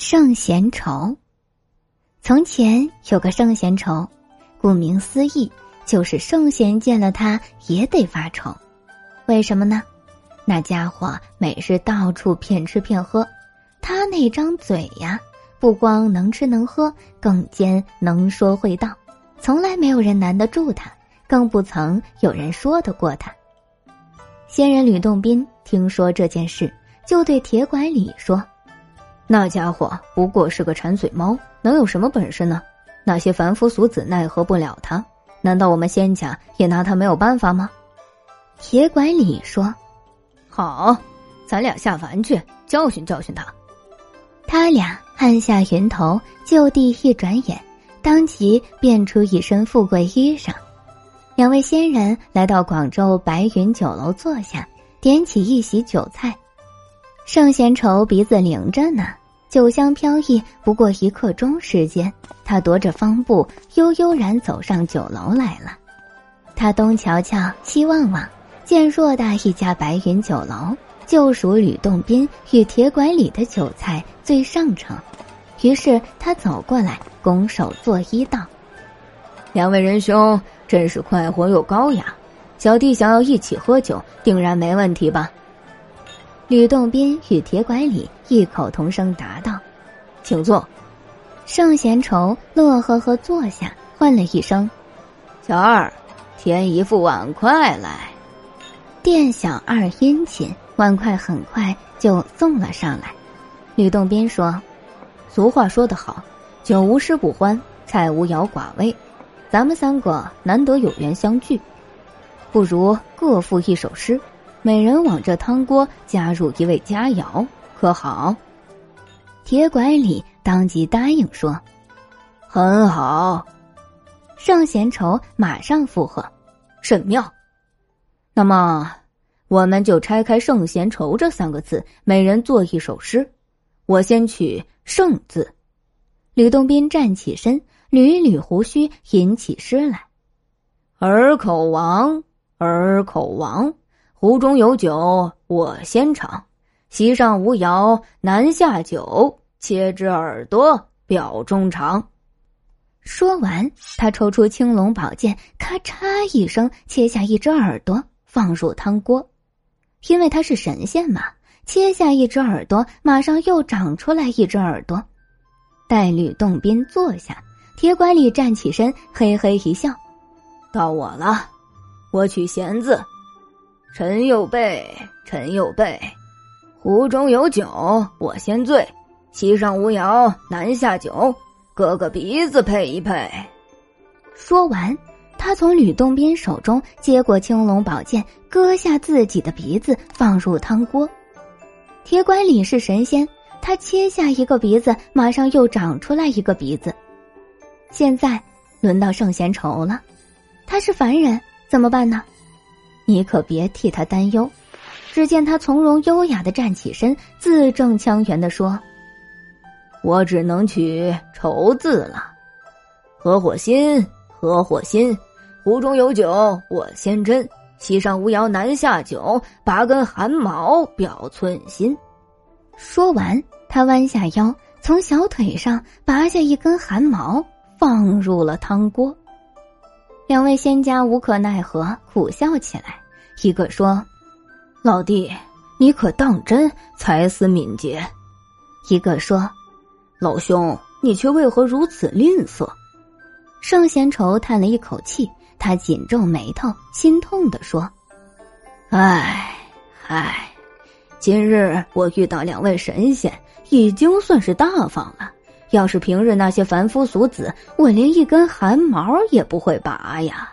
圣贤愁。从前有个圣贤愁，顾名思义，就是圣贤见了他也得发愁。为什么呢？那家伙每日到处骗吃骗喝，他那张嘴呀，不光能吃能喝，更兼能说会道，从来没有人难得住他，更不曾有人说得过他。仙人吕洞宾听说这件事，就对铁拐李说。那家伙不过是个馋嘴猫，能有什么本事呢？那些凡夫俗子奈何不了他，难道我们仙家也拿他没有办法吗？铁拐李说：“好，咱俩下凡去教训教训他。”他俩按下云头，就地一转眼，当即变出一身富贵衣裳。两位仙人来到广州白云酒楼坐下，点起一席酒菜。圣贤愁鼻子灵着呢。酒香飘逸，不过一刻钟时间，他踱着方步，悠悠然走上酒楼来了。他东瞧瞧，西望望，见偌大一家白云酒楼，就属吕洞宾与铁拐李的酒菜最上乘。于是他走过来，拱手作揖道：“两位仁兄真是快活又高雅，小弟想要一起喝酒，定然没问题吧？”吕洞宾与铁拐李异口同声答道：“请坐。”圣贤愁乐呵呵坐下，唤了一声：“小二，添一副碗筷来。”店小二殷勤，碗筷很快就送了上来。吕洞宾说：“俗话说得好，酒无诗不欢，菜无肴寡味。咱们三个难得有缘相聚，不如各赋一首诗。”每人往这汤锅加入一味佳肴，可好？铁拐李当即答应说：“很好。”圣贤愁马上附和：“甚妙。”那么，我们就拆开“圣贤愁”这三个字，每人作一首诗。我先取“圣”字。吕洞宾站起身，捋一捋胡须，吟起诗来：“耳口王，耳口王。”壶中有酒我先尝，席上无肴难下酒。切只耳朵表衷肠。说完，他抽出青龙宝剑，咔嚓一声切下一只耳朵，放入汤锅。因为他是神仙嘛，切下一只耳朵，马上又长出来一只耳朵。待吕洞宾坐下，铁拐李站起身，嘿嘿一笑：“到我了，我取弦子。”臣有备，臣有备。壶中有酒，我先醉；席上无肴，难下酒。哥哥鼻子配一配。说完，他从吕洞宾手中接过青龙宝剑，割下自己的鼻子，放入汤锅。铁拐李是神仙，他切下一个鼻子，马上又长出来一个鼻子。现在轮到圣贤愁了，他是凡人，怎么办呢？你可别替他担忧。只见他从容优雅的站起身，字正腔圆的说：“我只能取愁字了。合伙心，合伙心。壶中有酒我先斟，席上无肴难下酒。拔根汗毛表寸心。”说完，他弯下腰，从小腿上拔下一根汗毛，放入了汤锅。两位仙家无可奈何，苦笑起来。一个说：“老弟，你可当真才思敏捷？”一个说：“老兄，你却为何如此吝啬？”圣贤愁叹了一口气，他紧皱眉头，心痛的说：“唉，唉，今日我遇到两位神仙，已经算是大方了。要是平日那些凡夫俗子，我连一根汗毛也不会拔呀。”